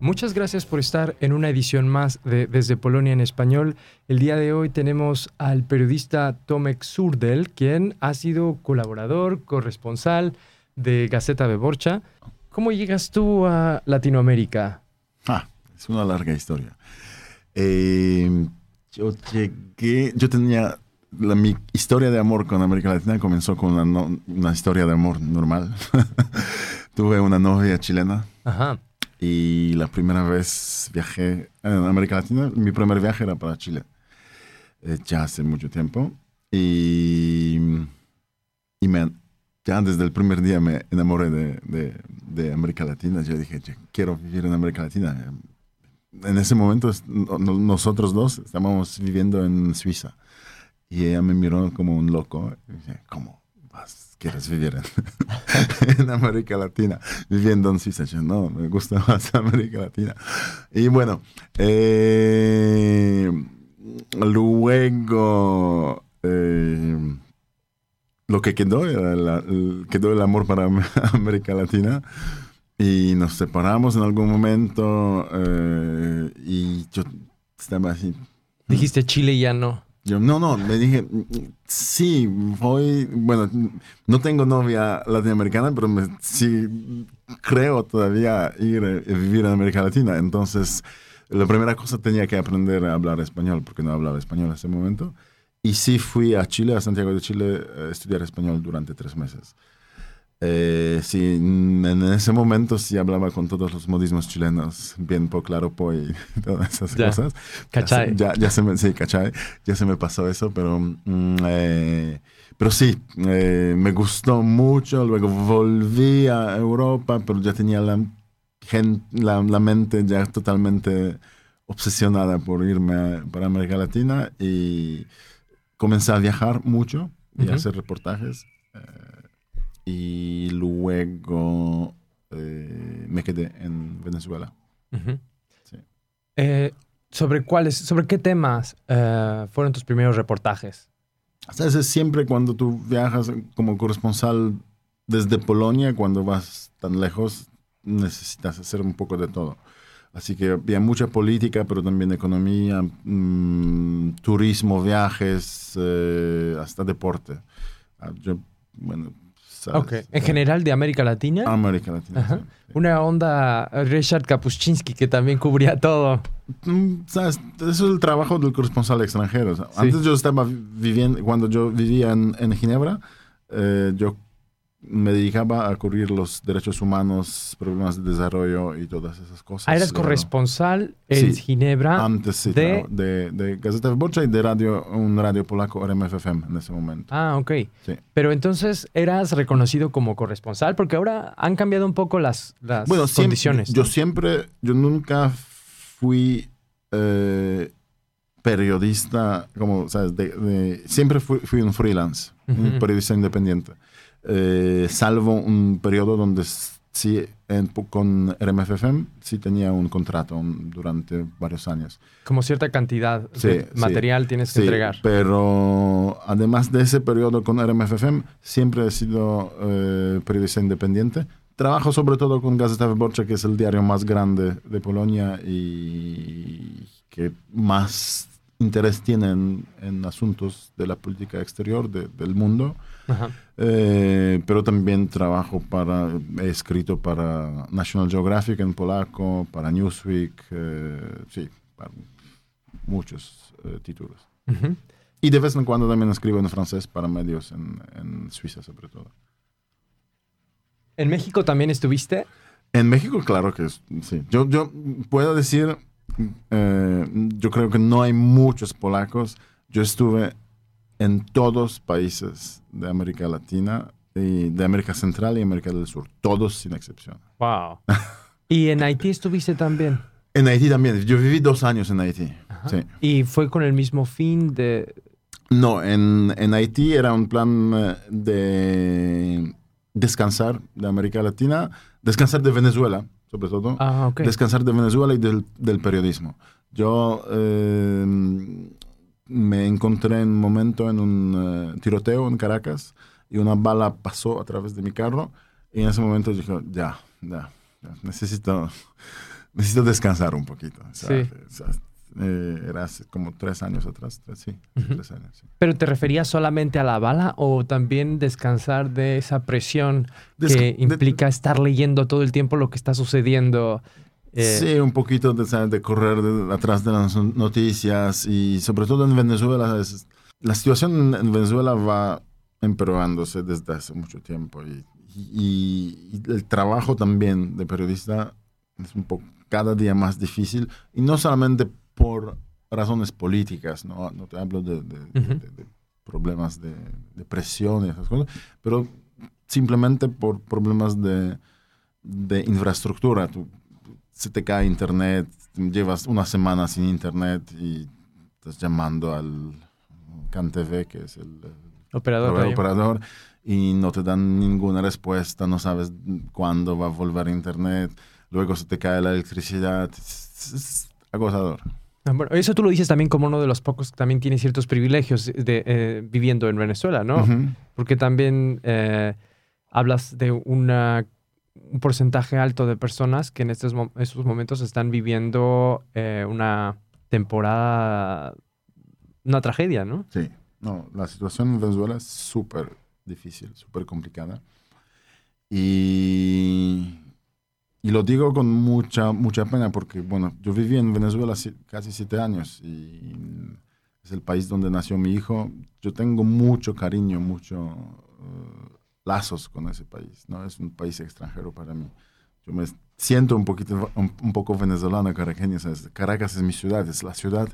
Muchas gracias por estar en una edición más de Desde Polonia en Español. El día de hoy tenemos al periodista Tomek Surdel, quien ha sido colaborador, corresponsal de Gaceta Borcha. ¿Cómo llegas tú a Latinoamérica? Ah, es una larga historia. Eh, yo llegué, yo tenía, mi historia de amor con América Latina comenzó con una, una historia de amor normal. Tuve una novia chilena. Ajá y la primera vez viajé en América Latina, mi primer viaje era para Chile, eh, ya hace mucho tiempo. Y, y me, ya desde el primer día me enamoré de, de, América Latina. Yo dije, quiero vivir en América Latina. En ese momento nosotros dos estábamos viviendo en Suiza. Y ella me miró como un loco. Y dije, ¿cómo vas? quieres vivir en, América Latina, viviendo en Suiza. no, me gusta más América Latina. Y bueno, eh, luego eh, lo que quedó era quedó el amor para América Latina. Y nos separamos en algún momento eh, y yo estaba así. Dijiste Chile ya no no, no, me dije, sí, voy, bueno, no tengo novia latinoamericana, pero sí creo todavía ir a vivir en América Latina. Entonces, la primera cosa tenía que aprender a hablar español, porque no hablaba español en ese momento. Y sí fui a Chile, a Santiago de Chile, a estudiar español durante tres meses. Eh, sí, en ese momento sí hablaba con todos los modismos chilenos, bien po, claro po y todas esas cosas. ¿Cachai? Ya, ya, se me, sí, cachai, ya se me pasó eso, pero, mm, eh, pero sí, eh, me gustó mucho. Luego volví a Europa, pero ya tenía la, la, la mente ya totalmente obsesionada por irme para América Latina y comencé a viajar mucho y a hacer reportajes y luego eh, me quedé en Venezuela. Eh, ¿Sobre cuáles, sobre qué temas eh, fueron tus primeros reportajes? es siempre cuando tú viajas como corresponsal desde Polonia, cuando vas tan lejos, necesitas hacer un poco de todo. Así que había mucha política, pero también economía, mm, turismo, viajes, hasta deporte. Ah, yo, bueno, ¿En general de América Latina? América Latina. Una onda Richard Kapuscinski que también cubría todo. Mm, ¿Sabes? Eso es el trabajo del corresponsal extranjero. Antes yo estaba viviendo, cuando yo vivía en, en Ginebra, eh, yo me dedicaba a cubrir los derechos humanos, problemas de desarrollo y todas esas cosas. Ah, eres corresponsal en Ginebra. Antes sí, de... de, de Gazeta Wyborcza y de radio, un radio polaco RMFFM en ese momento. Ah, ok. Sí. Pero entonces eras reconocido como corresponsal porque ahora han cambiado un poco las, las bueno, condiciones. yo siempre, yo nunca fui eh, periodista, como, ¿sabes? siempre fui, fui, un freelance, un periodista independiente. Eh, salvo un periodo donde sí, con RMFFM sí tenía un contrato durante varios años. Como cierta cantidad de material tienes que entregar. Pero además de ese periodo con RMFFM, siempre he sido eh, periodista independiente. Trabajo sobre todo con Gazeta Wyborcza, que es el diario más grande de Polonia y que más interés tiene en, asuntos de la política exterior del mundo. Eh, pero también trabajo para, he escrito para National Geographic en polaco, para Newsweek, eh, sí, para muchos eh, títulos. Y de vez en cuando también escribo en francés para medios en, en, Suiza, sobre todo. ¿En México también estuviste? En México, claro que sí. Yo, yo puedo decir, yo creo que no hay muchos polacos. Yo estuve en todos países de América Latina y de América Central y América del Sur, todos sin excepción. Wow. ¿Y en Haití estuviste también? En Haití también. Yo viví dos años en Haití. Sí. ¿Y fue con el mismo fin de...? No, en, en Haití era un plan eh, de descansar de América Latina, descansar de Venezuela, sobre todo. Ah, ok. Descansar de Venezuela y del, del periodismo. Yo eh, me encontré en un momento en un eh, tiroteo en Caracas y una bala pasó a través de mi carro y en ese momento dije, ya, ya, ya, necesito, necesito descansar un poquito. O sea, Sí. o sea, eh, era hace como tres años atrás, tres, sí, Ujú. tres años. sí. ¿Pero te referías solamente a la bala o también descansar de esa presión Desca- que de- implica estar leyendo todo el tiempo lo que está sucediendo? eh, Sí, un poquito de, ¿sabes? de correr de- atrás de las noticias y sobre todo en Venezuela. es- la situación en Venezuela va empeorándose desde hace mucho tiempo y, y- y el trabajo también de periodista es un poco cada día más difícil y no solamente por razones políticas, no, no te hablo de, de- de- Ujú. de- de problemas de, presión y esas cosas, pero simplemente por problemas de, de infraestructura. Tú- se te cae internet, llevas una semana sin internet y estás llamando al CanTV, que es el, operador. y no te dan ninguna respuesta, no sabes cuándo va a volver internet, luego se te cae la electricidad, es, es Bueno, eso tú lo dices también como uno de los pocos que también tiene ciertos privilegios de, eh, viviendo en Venezuela, ¿no? Porque también eh, hablas de una, un porcentaje alto de personas que en estos, estos momentos están viviendo eh, una temporada, una tragedia, ¿no? Sí, no, la situación en Venezuela es súper difícil, súper complicada. Y, y lo digo con mucha, mucha pena porque, bueno, yo viví en Venezuela si- casi siete años y es el país donde nació mi hijo. Yo tengo mucho cariño, mucho eh, lazos con ese país, ¿no? Es un país extranjero para mí. Yo me siento un poquito, un poco venezolano, caraqueño. ¿sabes? Caracas es mi ciudad, es la ciudad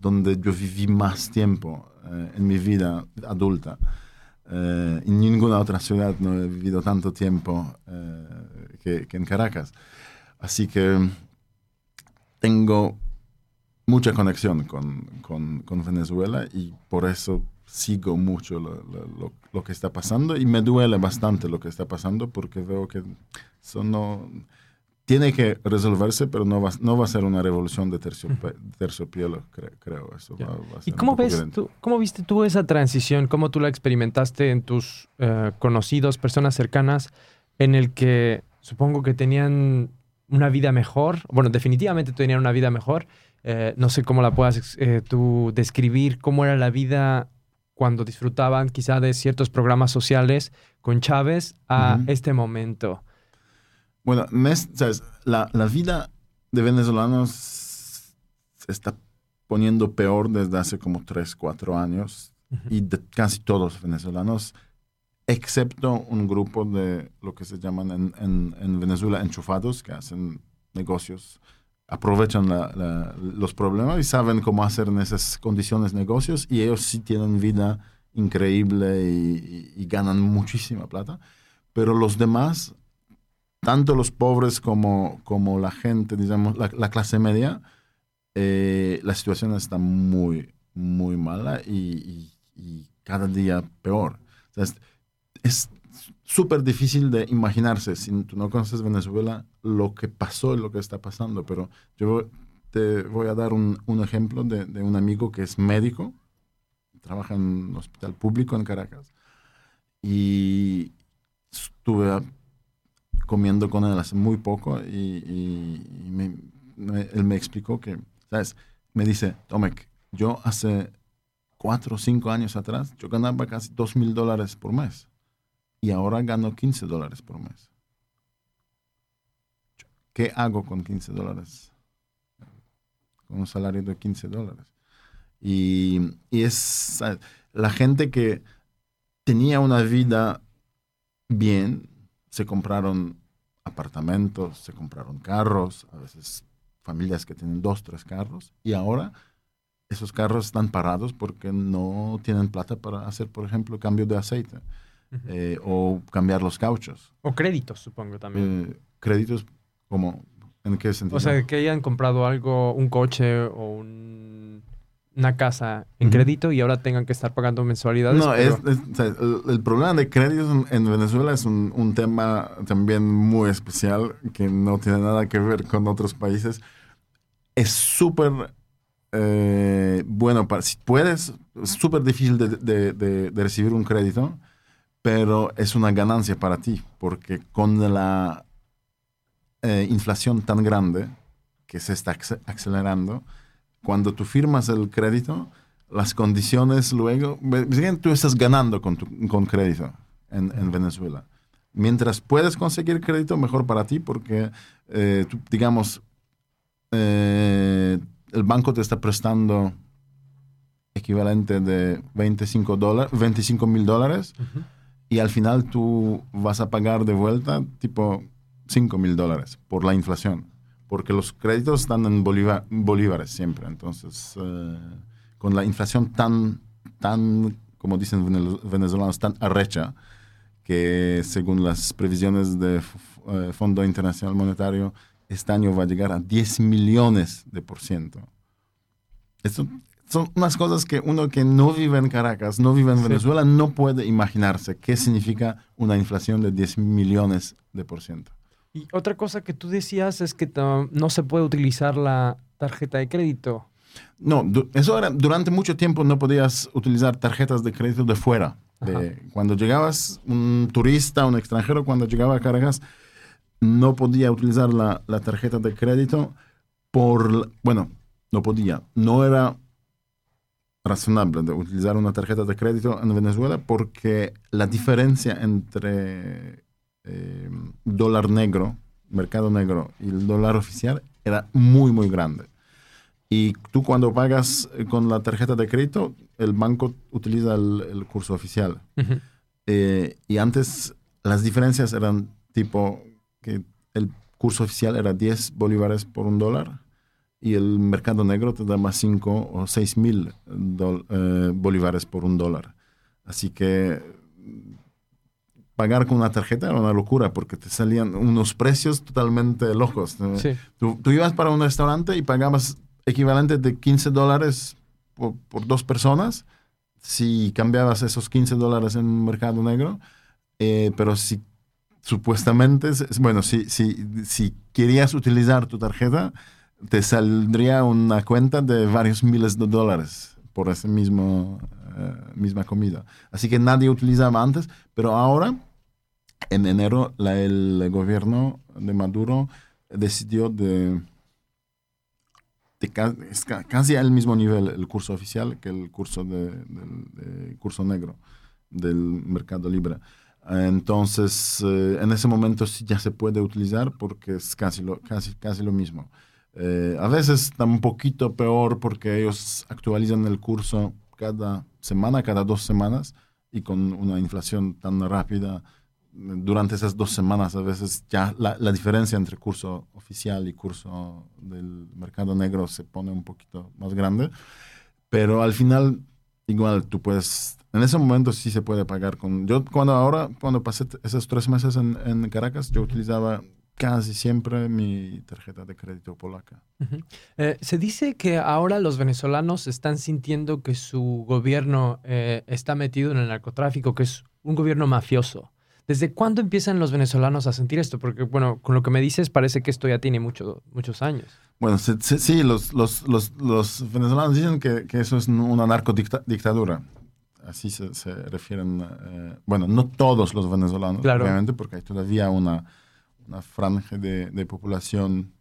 donde yo viví más tiempo eh, en mi vida adulta. Eh, en ninguna otra ciudad no he vivido tanto tiempo eh, que, en Caracas. Así que tengo mucha conexión con, con- Venezuela y por eso sigo mucho lo que está pasando y me duele bastante lo que está pasando porque veo que eso no tiene que resolverse, pero no va, no va a ser una revolución de terciope- terciopelo, cre- creo. Eso va, va a ¿Y ser un cómo ves tú, cómo viste tú esa transición? ¿Cómo tú la experimentaste en tus eh, conocidos, personas cercanas, en el que supongo que tenían una vida mejor? Bueno, definitivamente tenían una vida mejor. Eh, no sé cómo la puedas eh, tú describir, cómo era la vida cuando disfrutaban quizá de ciertos programas sociales con Chávez a este momento. Bueno, mes- ¿sabes? La, la vida de venezolanos se está poniendo peor desde hace como 3, 4 años Ujú. y de casi todos venezolanos, excepto un grupo de lo que se llaman en, en- en Venezuela enchufados, que hacen negocios, aprovechan la- la- los problemas y saben cómo hacer en esas condiciones negocios y ellos sí tienen vida increíble y, y- y ganan muchísima plata, pero los demás tanto los pobres como, como la gente, digamos, la, la clase media, eh, la situación está muy, muy mala y, y- y cada día peor. O sea, es- súper difícil de imaginarse, si tú no conoces Venezuela, lo que pasó y lo que está pasando, pero yo te voy a dar un, un ejemplo de, de un amigo que es médico, trabaja en un hospital público en Caracas, y estuve comiendo con él hace muy poco y, me- él me explicó que, ¿sabes? Me dice, Tomek, yo hace cuatro o cinco años atrás, yo ganaba casi dos mil dólares por mes y ahora gano 15 dólares por mes. ¿Qué hago con 15 dólares? Con un salario de 15 dólares. Y, y es la gente que tenía una vida bien, se compraron apartamentos, se compraron carros, a veces familias que tienen dos, tres carros, y ahora esos carros están parados porque no tienen plata para hacer, por ejemplo, cambio de aceite eh, o cambiar los cauchos. O créditos, supongo también. Eh, créditos, como, ¿en qué sentido? O sea, que hayan comprado algo, un coche o un, una casa en crédito y ahora tengan que estar pagando mensualidades. No, es, el, problema de créditos en, Venezuela es un, tema también muy especial que no tiene nada que ver con otros países. Es súper eh, bueno, para, si puedes, es súper difícil de, recibir un crédito, pero es una ganancia para ti, porque con la eh, inflación tan grande que se está acelerando, cuando tú firmas el crédito, las condiciones luego, tú estás ganando con, con crédito en, Venezuela. Mientras puedes conseguir crédito, mejor para ti, porque, eh, digamos, eh, el banco te está prestando equivalente de 25 mil dólares y al final tú vas a pagar de vuelta tipo 5 mil dólares por la inflación porque los créditos están en bolívares siempre. Entonces, eh, con la inflación tan, tan, como dicen venezolanos, tan arrecha, que según las previsiones del eh, Fondo Internacional Monetario, este año va a llegar a 10 millones de por ciento. Esto son unas cosas que uno que no vive en Caracas, no vive en Venezuela, no puede imaginarse qué significa una inflación de 10 millones de por ciento. Y otra cosa que tú decías es que no se puede utilizar la tarjeta de crédito. No, eso era, durante mucho tiempo no podías utilizar tarjetas de crédito de fuera. cuando llegabas, un turista, un extranjero, cuando llegaba a Caracas, no podía utilizar la, la tarjeta de crédito por, bueno, no podía, no era razonable de utilizar una tarjeta de crédito en Venezuela porque la diferencia entre eh, dólar negro, mercado negro y el dólar oficial era muy, muy grande. Y tú cuando pagas eh, con la tarjeta de crédito, el banco utiliza el, curso oficial. Eh, y antes las diferencias eran tipo que el curso oficial era 10 bolívares por un dólar y el mercado negro te da más 5 o 6 mil bolívares por un dólar. Así que pagar con una tarjeta era una locura porque te salían unos precios totalmente locos. Tú, ibas para un restaurante y pagabas equivalente de 15 dólares por, dos personas si cambiabas esos 15 dólares en mercado negro, eh, pero si supuestamente, bueno, si, si, si querías utilizar tu tarjeta, te saldría una cuenta de varios miles de dólares por esa mismo, eh, misma comida. Así que nadie utilizaba antes, pero ahora en enero el gobierno de Maduro decidió de, casi al mismo nivel el curso oficial que el curso de, curso negro del mercado libre. Entonces, eh, en ese momento sí ya se puede utilizar porque es casi lo, casi, casi lo mismo. Eh, a veces está un poquito peor porque ellos actualizan el curso cada semana, cada dos semanas, y con una inflación tan rápida durante esas dos semanas a veces ya la, la, diferencia entre curso oficial y curso del mercado negro se pone un poquito más grande, pero al final igual tú puedes, en ese momento sí se puede pagar con, yo cuando ahora, cuando pasé esos tres meses en, en Caracas, yo utilizaba casi siempre mi tarjeta de crédito polaca. Eh, se dice que ahora los venezolanos están sintiendo que su gobierno eh, está metido en el narcotráfico, que es un gobierno mafioso. ¿Desde cuándo empiezan los venezolanos a sentir esto? Porque, bueno, con lo que me dices parece que esto ya tiene mucho, muchos años. Bueno, sí, los, los, los, los, venezolanos dicen que, que, eso es una narcodictadura. Así se, se refieren, eh, bueno, no todos los venezolanos, obviamente, porque hay todavía una, una franja de, de, población,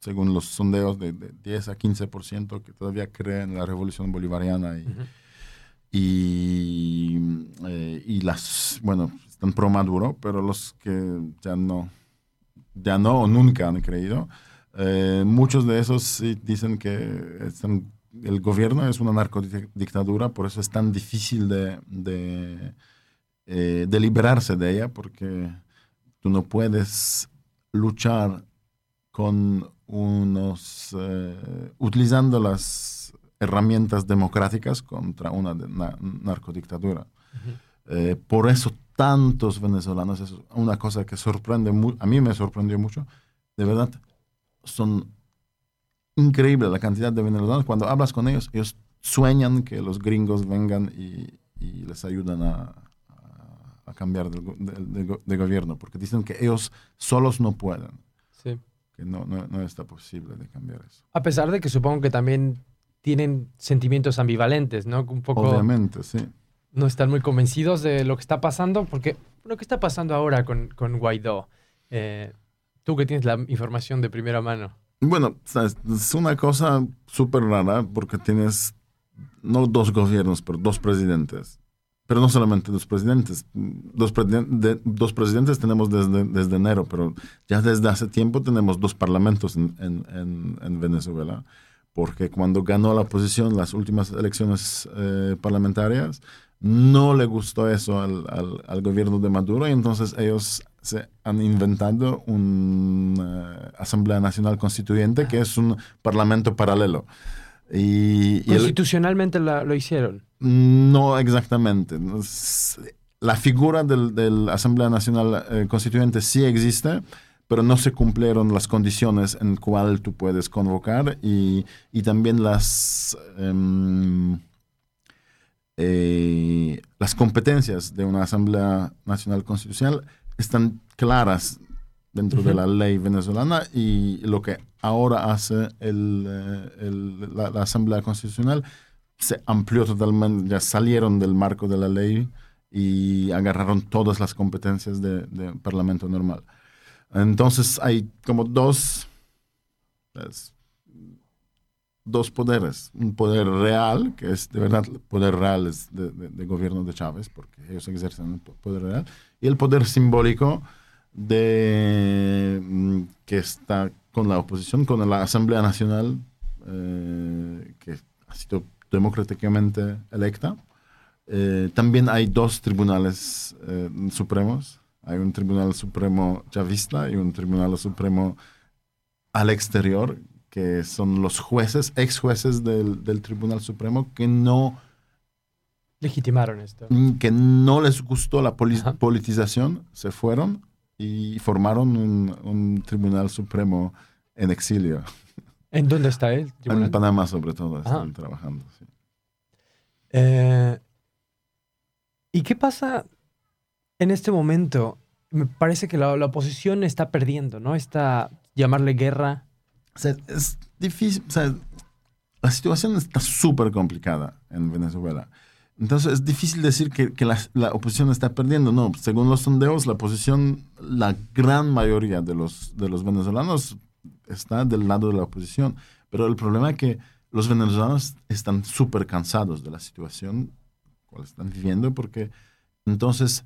según los sondeos, de, 10 a 15% que todavía creen en la revolución bolivariana y, y, eh, y, las, bueno, están pro Maduro, pero los que ya no, ya no o nunca han creído, eh, muchos de esos dicen que el gobierno es una narcodictadura, por eso es tan difícil de, de, eh, de liberarse de ella, porque tú no puedes luchar con unos, eh, utilizando las herramientas democráticas contra una, narcodictadura. por eso tantos venezolanos, es una cosa que sorprende, a mí me sorprendió mucho, de verdad, son increíbles la cantidad de venezolanos, cuando hablas con ellos, ellos sueñan que los gringos vengan y, les ayudan a, cambiar de, gobierno, porque dicen que ellos solos no pueden. Sí. Que no, no, no está posible de cambiar eso. A pesar de que supongo que también tienen sentimientos ambivalentes, ¿no? Un poco... Obviamente, sí. No están muy convencidos de lo que está pasando, porque lo que está pasando ahora con, con Guaidó, eh, tú que tienes la información de primera mano. Bueno, es una cosa súper rara porque tienes no dos gobiernos, pero dos presidentes. Pero no solamente dos presidentes. Dos, dos presidentes tenemos desde, desde enero, pero ya desde hace tiempo tenemos dos parlamentos en, en, en Venezuela. Porque cuando ganó la oposición las últimas elecciones eh, parlamentarias, no le gustó eso al, al, al, gobierno de Maduro y entonces ellos se han inventado una Asamblea Nacional Constituyente que es un parlamento paralelo. Y, ¿Constitucionalmente lo hicieron? No exactamente. La figura de la Asamblea Nacional eh, Constituyente sí existe, pero no se cumplieron las condiciones en cual tú puedes convocar y, y también las, em, eh, las competencias de una Asamblea Nacional Constitucional están claras dentro de la ley venezolana y lo que ahora hace el, eh, la, Asamblea Constitucional se amplió totalmente, ya salieron del marco de la ley y agarraron todas las competencias de, de Parlamento normal. Entonces hay como dos, pues, dos poderes. Un poder real, que es de verdad el poder real es de, gobierno de Chávez, porque ellos ejercen el poder real, y el poder simbólico de mm, que está con la oposición, con la Asamblea Nacional, eh, que ha sido democráticamente electa. Eh, también hay dos tribunales eh, supremos. Hay un tribunal supremo chavista y un tribunal supremo al exterior, que son los jueces, ex jueces del, del Tribunal Supremo, que no legitimaron esto. Mm, que no les gustó la politización, se fueron y formaron un, Tribunal Supremo en exilio. ¿En dónde está él? En Panamá, sobre todo, están trabajando. Eh, ¿Y qué pasa en este momento? Me parece que la, oposición está perdiendo, ¿no? Está llamarle guerra. Es difícil. la situación está súper complicada en Venezuela. Entonces es difícil decir que, que la, la, oposición está perdiendo. No, según los sondeos, la oposición, la gran mayoría de los, de los venezolanos está del lado de la oposición. Pero el problema es que los venezolanos están súper cansados de la situación cual están viviendo porque entonces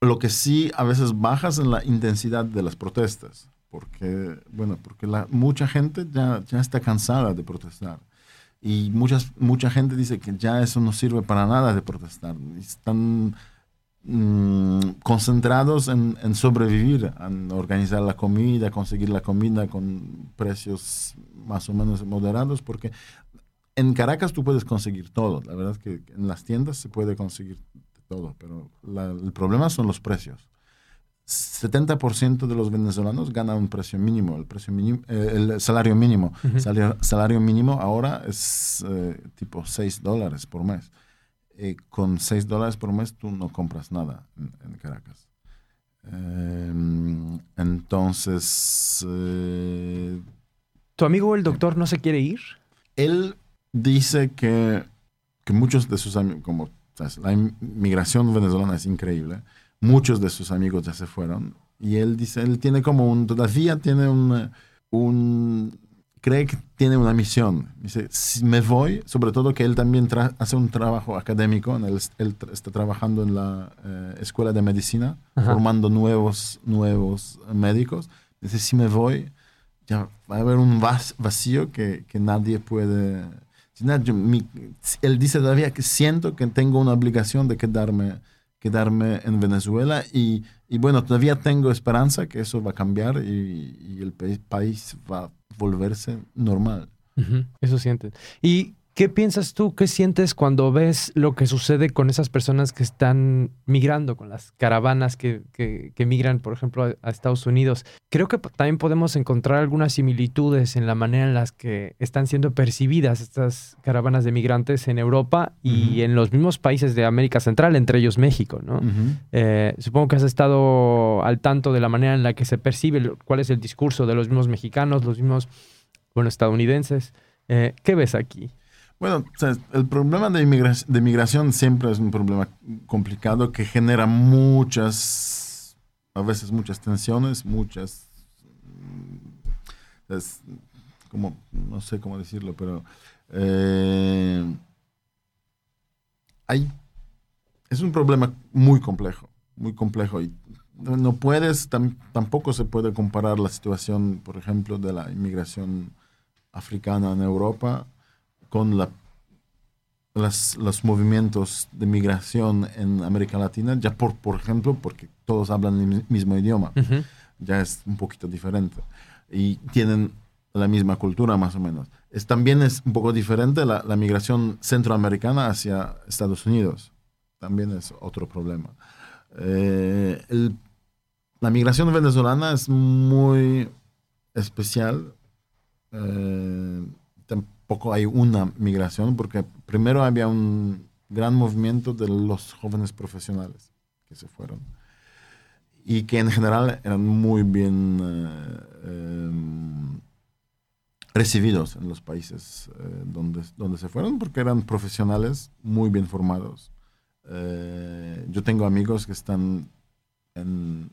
lo que sí a veces bajas en la intensidad de las protestas. Porque, bueno, porque la, mucha gente ya, ya está cansada de protestar. Y muchas, mucha gente dice que ya eso no sirve para nada de protestar. Están mm, concentrados en, en, sobrevivir, en organizar la comida, conseguir la comida con precios más o menos moderados, porque en Caracas tú puedes conseguir todo. La verdad es que en las tiendas se puede conseguir todo, pero el problema son los precios. 70% de los venezolanos ganan un precio mínimo, el, precio mínimo, eh, el salario mínimo. salario, mínimo ahora es eh, tipo 6 dólares por mes. Eh, con 6 dólares por mes tú no compras nada en, Caracas. Em, entonces... ¿Tu amigo el doctor no se quiere ir? Él dice que, que muchos de sus amigos, como la inmigración venezolana es increíble, muchos de sus amigos ya se fueron. Y él dice, él tiene como un, todavía tiene un, un cree que tiene una misión. Dice, si me voy, sobre todo que él también hace un trabajo académico, él, él está trabajando en la eh, escuela de medicina, formando nuevos, nuevos médicos. Dice, si me voy, ya va a haber un vacío que, que nadie puede... él dice todavía que siento que tengo una obligación de quedarme quedarme en Venezuela y, y, bueno, todavía tengo esperanza que eso va a cambiar y, el país va a volverse normal. Eso sientes. ¿Y ¿Qué piensas tú? ¿Qué sientes cuando ves lo que sucede con esas personas que están migrando, con las caravanas que, que, migran, por ejemplo, a, Estados Unidos? Creo que también podemos encontrar algunas similitudes en la manera en las que están siendo percibidas estas caravanas de migrantes en Europa y en los mismos países de América Central, entre ellos México, ¿no? Eh, supongo que has estado al tanto de la manera en la que se percibe, cuál es el discurso de los mismos mexicanos, los mismos, bueno, estadounidenses. Eh, ¿Qué ves aquí? Bueno, el problema de, migración siempre es un problema complicado que genera muchas, a veces muchas tensiones, muchas, mm, como, no sé cómo decirlo, pero eh, hay, es un problema muy complejo, muy complejo y no puedes, tampoco se puede comparar la situación, por ejemplo, de la inmigración africana en Europa con la, los movimientos de migración en América Latina, ya por, por ejemplo, porque todos hablan el mismo idioma, ya es un poquito diferente. Y tienen la misma cultura más o menos. Es, también es un poco diferente la, la migración centroamericana hacia Estados Unidos. También es otro problema. Eh, el, la migración venezolana es muy especial. Eh, poco hay una migración, porque primero había un gran movimiento de los jóvenes profesionales que se fueron y que en general eran muy bien eh, em, recibidos en los países eh, donde, donde se fueron, porque eran profesionales muy bien formados. Eh, yo tengo amigos que están en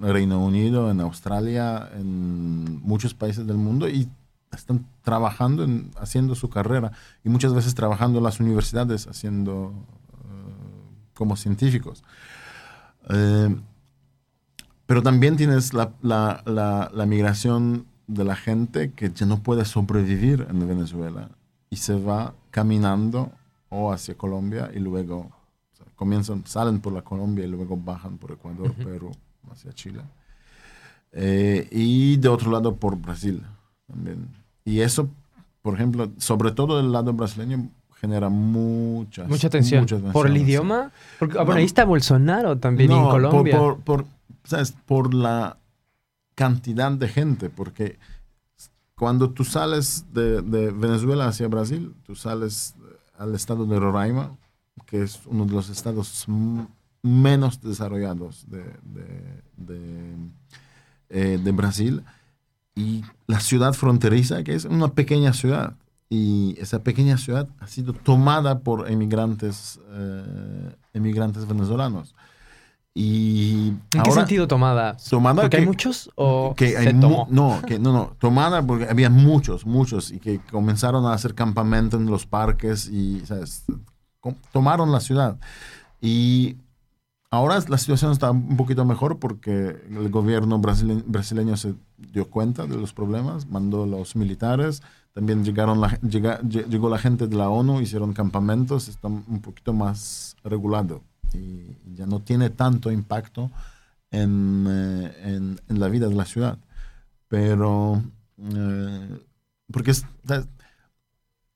Reino Unido, en Australia, en muchos países del mundo y están trabajando, en, haciendo su carrera y muchas veces trabajando en las universidades, haciendo eh, como científicos. Eh, pero también tienes la, la, la, migración de la gente que ya no puede sobrevivir en Venezuela y se va caminando o hacia Colombia y luego comienzan, salen por la Colombia y luego bajan por Ecuador, Perú, hacia Chile. Eh, y de otro lado por Brasil también. Y eso, por ejemplo, sobre todo del lado brasileño, genera muchas, mucha tensión. ¿Por el idioma? Porque, ah, bueno, ahí está Bolsonaro también en Colombia. Por, por, ¿sabes? por la cantidad de gente, porque cuando tú sales de, de, Venezuela hacia Brasil, tú sales al estado de Roraima, que es uno de los estados menos desarrollados de, de, eh, de Brasil y la ciudad fronteriza, que es una pequeña ciudad. Y esa pequeña ciudad ha sido tomada por emigrantes, eh, emigrantes venezolanos. Y ¿En qué sentido tomada? tomada ¿Porque hay muchos o que se tomó? No, que, no, no, tomada porque había muchos, muchos, y que comenzaron a hacer campamento en los parques y ¿sabes? tomaron la ciudad. Y Ahora la situación está un poquito mejor porque el gobierno brasileño se dio cuenta de los problemas, mandó los militares, también llegaron la, llegó la gente de la ONU, hicieron campamentos, está un poquito más regulado y ya no tiene tanto impacto en, eh, la vida de la ciudad. Pero, eh, porque es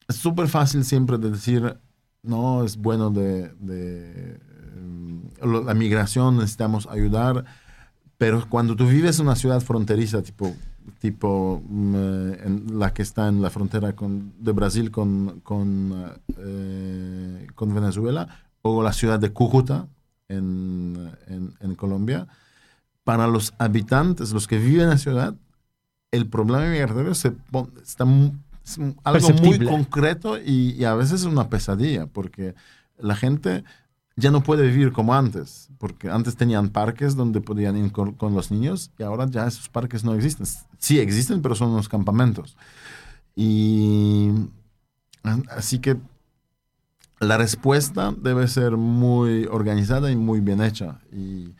súper fácil siempre de decir, no, es bueno de la migración necesitamos ayudar, pero cuando tú vives en una ciudad fronteriza, tipo, tipo mm, eh, en la que está en la frontera con, de Brasil con, con, eh, con, Venezuela, o la ciudad de Cúcuta en, en, Colombia, para los habitantes, los que viven en la ciudad, el problema migratorio se está es algo muy concreto y, y, a veces es una pesadilla, porque la gente ya no puede vivir como antes, porque antes tenían parques donde podían ir con, los niños y ahora ya esos parques no existen. Sí existen, pero son unos campamentos. Y así que la respuesta debe ser muy organizada y muy bien hecha. Y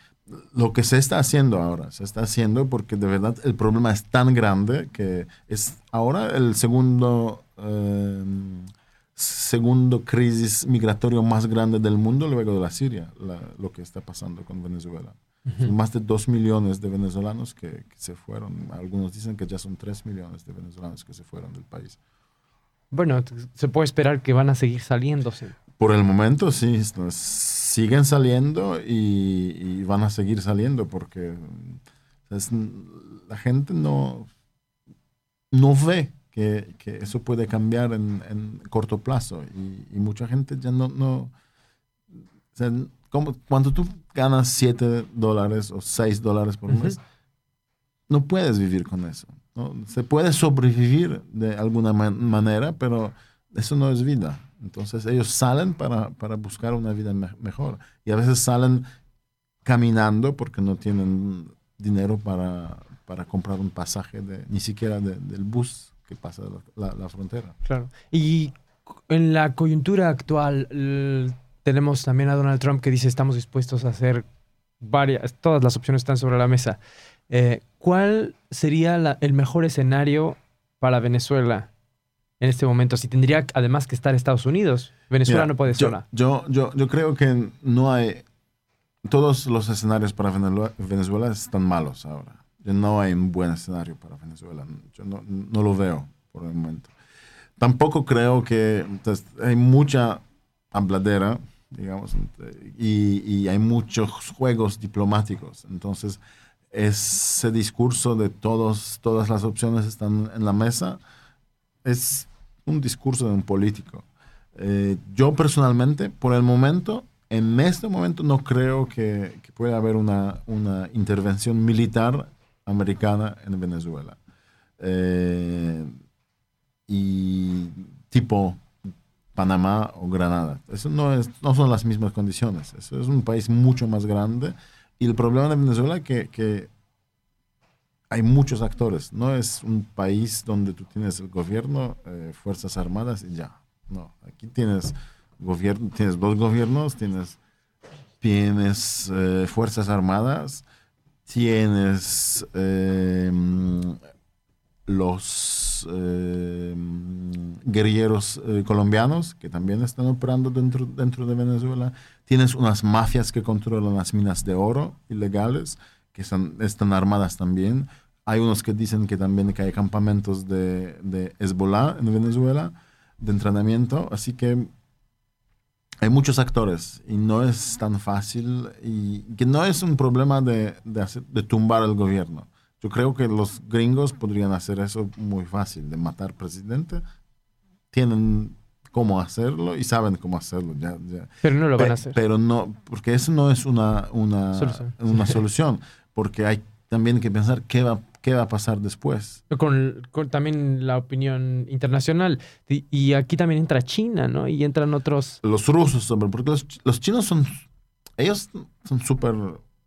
lo que se está haciendo ahora, se está haciendo porque de verdad el problema es tan grande que es ahora el segundo... Eh, segundo crisis migratorio más grande del mundo luego de la Siria, lo que está pasando con Venezuela. más de dos millones de venezolanos que, se fueron. Algunos dicen que ya son tres millones de venezolanos que se fueron del país. Bueno, se puede esperar que van a seguir saliéndose. Por el momento sí, siguen saliendo y, van a seguir saliendo porque la gente no, no ve que, eso puede cambiar en, corto plazo y, mucha gente ya no... no como, cuando tú ganas 7 dólares o 6 dólares por mes, no puedes vivir con eso. Se puede sobrevivir de alguna manera, pero eso no es vida. Entonces ellos salen para, para buscar una vida mejor. Y a veces salen caminando porque no tienen dinero para, para comprar un pasaje, de, ni siquiera del bus que pasa la, la, frontera. Claro. Y en la coyuntura actual tenemos también a Donald Trump que dice estamos dispuestos a hacer varias, todas las opciones están sobre la mesa. Eh, ¿Cuál sería el mejor escenario para Venezuela en este momento? Si tendría además que estar Estados Unidos. Venezuela no puede sola. Yo, yo, yo creo que no hay... Todos los escenarios para Venezuela están malos ahora. No hay un buen escenario para Venezuela. Yo no, no lo veo por el momento. Tampoco creo que hay mucha habladera, digamos, y, hay muchos juegos diplomáticos. Entonces, ese discurso de todos, todas las opciones están en la mesa es un discurso de un político. Eh, yo personalmente, por el momento, en este momento no creo que, pueda haber una, una, intervención militar americana en Venezuela. Eh, y tipo Panamá o Granada. Eso no, es, no son las mismas condiciones. Eso es un país mucho más grande y el problema de Venezuela es que, hay muchos actores. No es un país donde tú tienes el gobierno, eh, Fuerzas Armadas y ya. No, aquí tienes, gobierno, tienes dos gobiernos, tienes, tienes eh, Fuerzas Armadas, tienes em, los em, guerrilleros eh, colombianos que también están operando dentro, dentro de Venezuela Tienes unas mafias que controlan las minas de oro ilegales, que están, están armadas también. Hay unos que dicen que también que hay campamentos de, de Hezbollah en Venezuela, de entrenamiento. Así que hay muchos actores y no es tan fácil y que no es un problema de, de, de tumbar el gobierno. Yo creo que los gringos podrían hacer eso muy fácil, de matar presidente. Tienen cómo hacerlo y saben cómo hacerlo. Ya, Pero no lo van a hacer. Pero no, porque eso no es una, una, solución. una solución, porque hay también que pensar qué va, qué va a pasar después. Con, también la opinión internacional. Y, aquí también entra China, ¿no? Y entran otros... Los rusos, porque los, los chinos son, ellos son súper,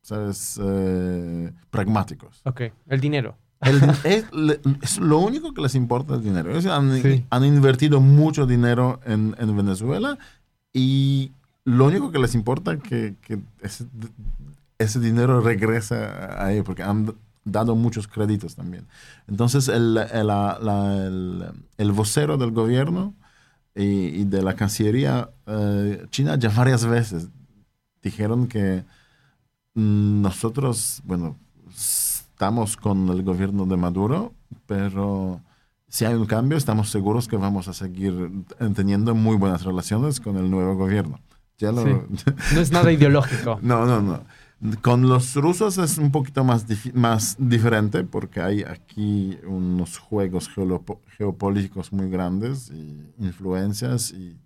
¿sabes? Eh, pragmáticos. Ok, el dinero es, lo único que les importa el dinero. han, invertido mucho dinero en, Venezuela y lo único que les importa es que, ese, dinero regresa a ellos porque han dado muchos créditos también. Entonces el, el, vocero del gobierno y, de la Cancillería eh, China ya varias veces dijeron que nosotros, bueno, estamos con el gobierno de Maduro, pero si hay un cambio, estamos seguros que vamos a seguir teniendo muy buenas relaciones con el nuevo gobierno. Ya no es nada ideológico. no, no, no. Con los rusos es un poquito más, más diferente porque hay aquí unos juegos geopolíticos muy grandes y influencias y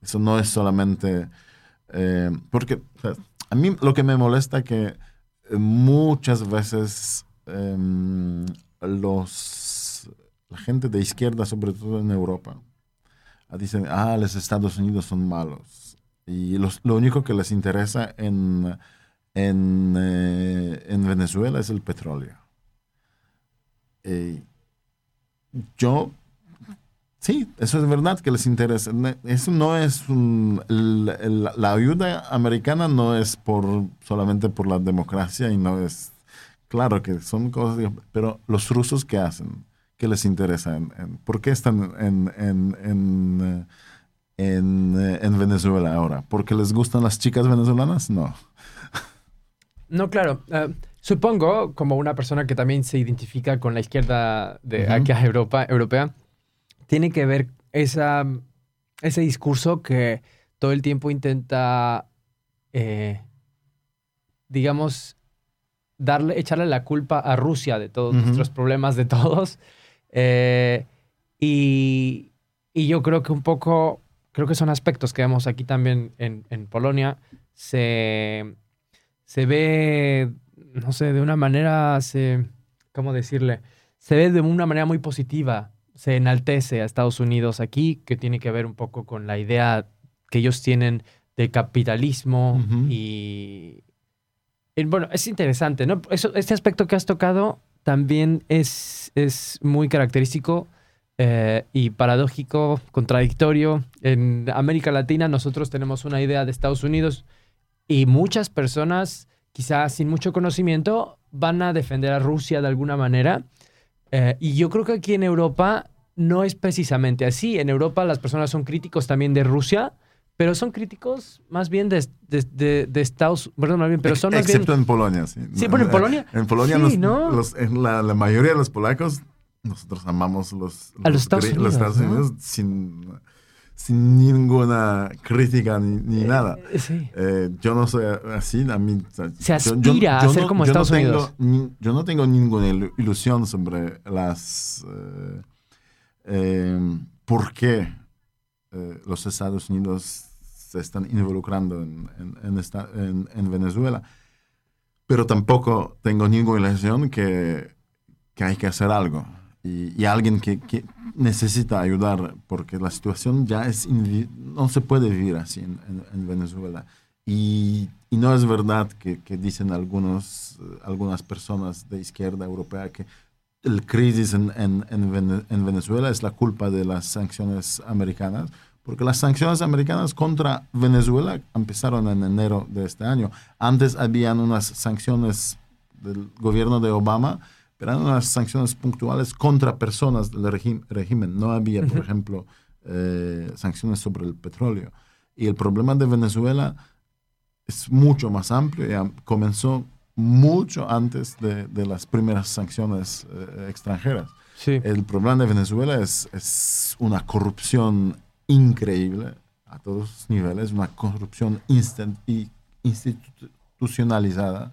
eso no es solamente... Eh, porque a mí lo que me molesta es que muchas veces Em, los, la gente de izquierda, sobre todo en Europa, dicen, ah, los Estados Unidos son malos. Y los, lo único que les interesa en, en, eh, en Venezuela es el petróleo. yo, sí, eso es verdad que les interesa. Eso no es la ayuda americana no es por solamente por la democracia y no es Claro que son cosas, pero los rusos, ¿qué hacen? ¿Qué les interesa? En, ¿Por qué están en, en, en, Venezuela ahora? ¿Porque les gustan las chicas venezolanas? No. No, claro. Eh, supongo, como una persona que también se identifica con la izquierda de aquí a Europa, europea, tiene que ver esa, ese discurso que todo el tiempo intenta, eh, digamos, darle, echarle la culpa a Rusia de todos nuestros problemas, de todos. Eh, y, yo creo que un poco, creo que son aspectos que vemos aquí también en, Polonia, se, se ve, no sé, de una manera, se, ¿cómo decirle? Se ve de una manera muy positiva, se enaltece a Estados Unidos aquí, que tiene que ver un poco con la idea que ellos tienen de capitalismo y, bueno, es interesante, ¿no? Eso, este aspecto que has tocado también es, es muy característico eh, y paradójico, contradictorio. En América Latina nosotros tenemos una idea de Estados Unidos y muchas personas, quizás sin mucho conocimiento, van a defender a Rusia de alguna manera. Eh, y yo creo que aquí en Europa no es precisamente así. En Europa las personas son críticos también de Rusia, pero son críticos más bien de, de, Estados Perdón, más bien, pero son Excepto en Polonia, sí. Sí, bueno, en Polonia. En Polonia, los, la, la, mayoría de los polacos, nosotros amamos los, a los, Estados Unidos, sin, sin ninguna crítica ni, eh, nada. sí. Eh, yo no soy así, a mí... Se aspira a ser como Estados Unidos. Tengo, yo no tengo ninguna ilusión sobre las... Eh, ¿Por qué los Estados Unidos se están involucrando en, en, Venezuela. Pero tampoco tengo ninguna ilusión que, que hay que hacer algo. Y, alguien que, que, necesita ayudar, porque la situación ya es no se puede vivir así en, Venezuela. Y, y, no es verdad que, que dicen algunos, algunas personas de izquierda europea que el crisis en, en, Venezuela es la culpa de las sanciones americanas porque las sanciones americanas contra Venezuela empezaron en enero de este año. Antes habían unas sanciones del gobierno de Obama, pero eran unas sanciones puntuales contra personas del régimen. No había, por ejemplo, eh, sanciones sobre el petróleo. Y el problema de Venezuela es mucho más amplio y comenzó mucho antes de, las primeras sanciones eh, extranjeras. El problema de Venezuela es, es una corrupción increíble a todos los niveles, una corrupción instant y institucionalizada.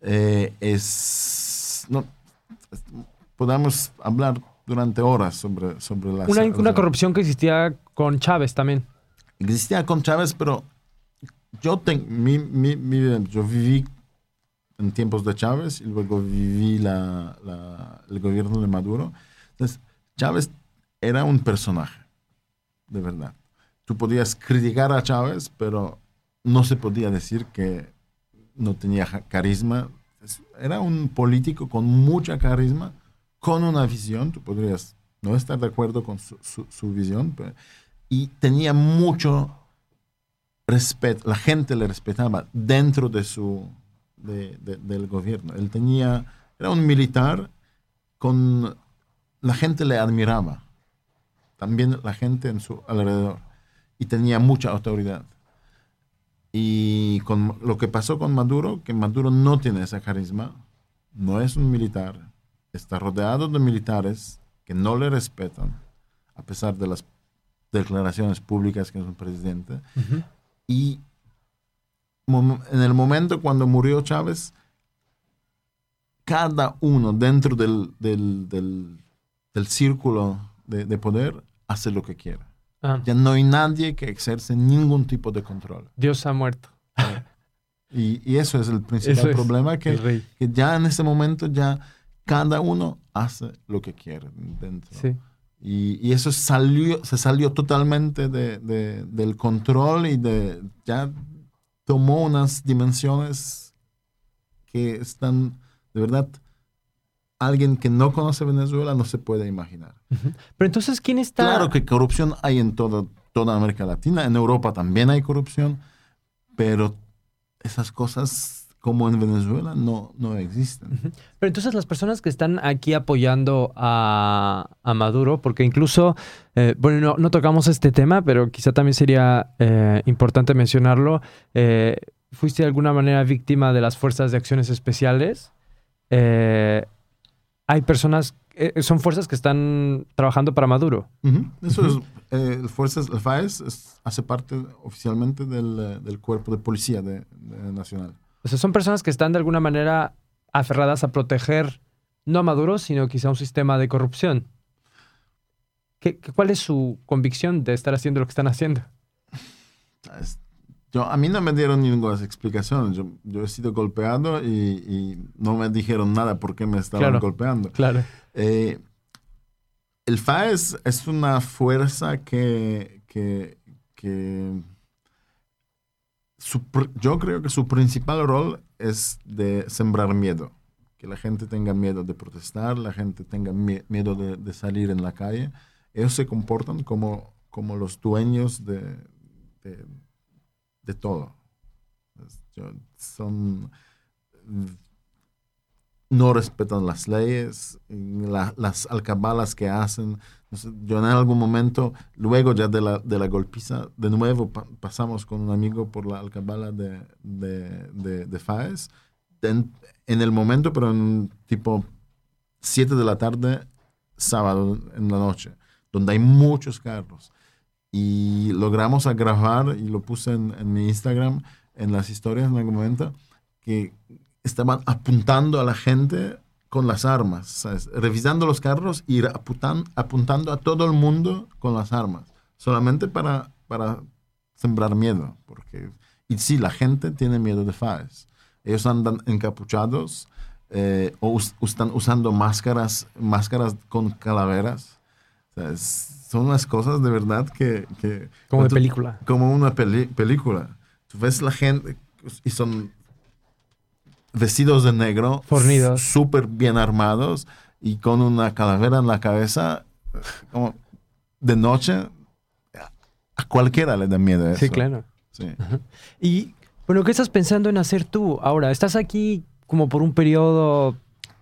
Eh, es, no, podemos hablar durante horas sobre, sobre la... Una, una corrupción que existía con Chávez también. Existía con Chávez, pero yo, tengo mi, mi, mi, yo viví en tiempos de Chávez y luego viví la, la, el gobierno de Maduro. Entonces, Chávez era un personaje de verdad. Tú podías criticar a Chávez, pero no se podía decir que no tenía carisma. Era un político con mucha carisma, con una visión. Tú podrías no estar de acuerdo con su, visión, y tenía mucho respeto. La gente le respetaba dentro de su, del gobierno. Él tenía, era un militar con, la gente le admiraba también la gente en su alrededor y tenía mucha autoridad. Y con lo que pasó con Maduro, que Maduro no tiene ese carisma, no es un militar, está rodeado de militares que no le respetan, a pesar de las declaraciones públicas que es un presidente. Y en el momento cuando murió Chávez, cada uno dentro del, del, del, círculo de, de, poder hace lo que quiera. Ah. Ya no hay nadie que ejerce ningún tipo de control. Dios ha muerto. y, eso es el principal problema, que, que, ya en ese momento ya cada uno hace lo que quiere dentro. Y, y, eso salió, se salió totalmente de, de, del control y de, ya tomó unas dimensiones que están de verdad alguien que no conoce Venezuela no se puede imaginar. Pero entonces, ¿quién está...? Claro que corrupción hay en toda, toda América Latina, en Europa también hay corrupción, pero esas cosas como en Venezuela no, no existen. Pero entonces las personas que están aquí apoyando a, Maduro, porque incluso, eh, bueno, no, tocamos este tema, pero quizá también sería eh, importante mencionarlo, eh, fuiste de alguna manera víctima de las Fuerzas de Acciones Especiales. Hay personas, eh, son fuerzas que están trabajando para Maduro. Eso es, eh, fuerzas, el FAES hace parte oficialmente del, eh, del cuerpo de policía de, nacional. O sea, son personas que están de alguna manera aferradas a proteger no a Maduro, sino quizá un sistema de corrupción. ¿Qué, cuál es su convicción de estar haciendo lo que están haciendo? Yo, a mí no me dieron ninguna explicación. Yo, yo he sido golpeado y, no me dijeron nada por qué me estaban golpeando. Claro. Eh, el FAES es una fuerza que, que, yo creo que su principal rol es de sembrar miedo. Que la gente tenga miedo de protestar, la gente tenga miedo de, salir en la calle. Ellos se comportan como, como los dueños de de todo. Son no respetan las leyes, las alcabalas que hacen. Yo en algún momento, luego ya de la, de la golpiza, de nuevo pasamos con un amigo por la alcabala de, de, de, FAES. En, en, el momento, pero en tipo 7 de la tarde, sábado en la noche, donde hay muchos carros y logramos grabar y lo puse en, mi Instagram, en las historias en algún momento, que estaban apuntando a la gente con las armas, revisando los carros y apuntan, apuntando a todo el mundo con las armas, solamente para, para sembrar miedo. Porque, y sí, la gente tiene miedo de FAES. Ellos andan encapuchados eh, o están usando máscaras, máscaras con calaveras. O son unas cosas de verdad que... como de película. Como una película. Tú ves la gente y son vestidos de negro. Fornidos. Súper bien armados y con una calavera en la cabeza. Como de noche, a cualquiera le da miedo eso. Sí, claro. Sí. Y bueno, ¿qué estás pensando en hacer tú ahora? ¿Estás aquí como por un periodo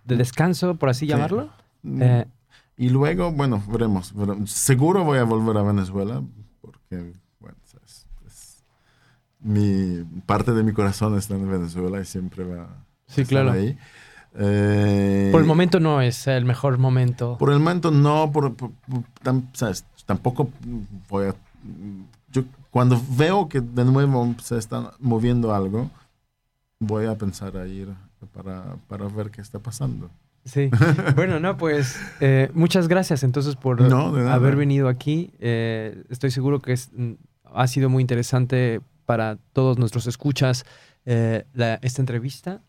de descanso, por así llamarlo? Mm. Eh, y luego, bueno, veremos, Seguro voy a volver a Venezuela porque, bueno, mi parte de mi corazón está en Venezuela y siempre va sí, claro. ahí. Eh, por el momento no es el mejor momento. Por el momento no, por, tampoco voy a... Yo cuando veo que de nuevo se está moviendo algo, voy a pensar a ir para, para ver qué está pasando. Sí. Bueno, no, pues eh, muchas gracias entonces por haber venido aquí. Eh, estoy seguro que es, mm, ha sido muy interesante para todos nuestros escuchas eh, esta entrevista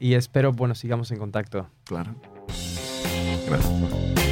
y espero, bueno, sigamos en contacto. Claro. Gracias.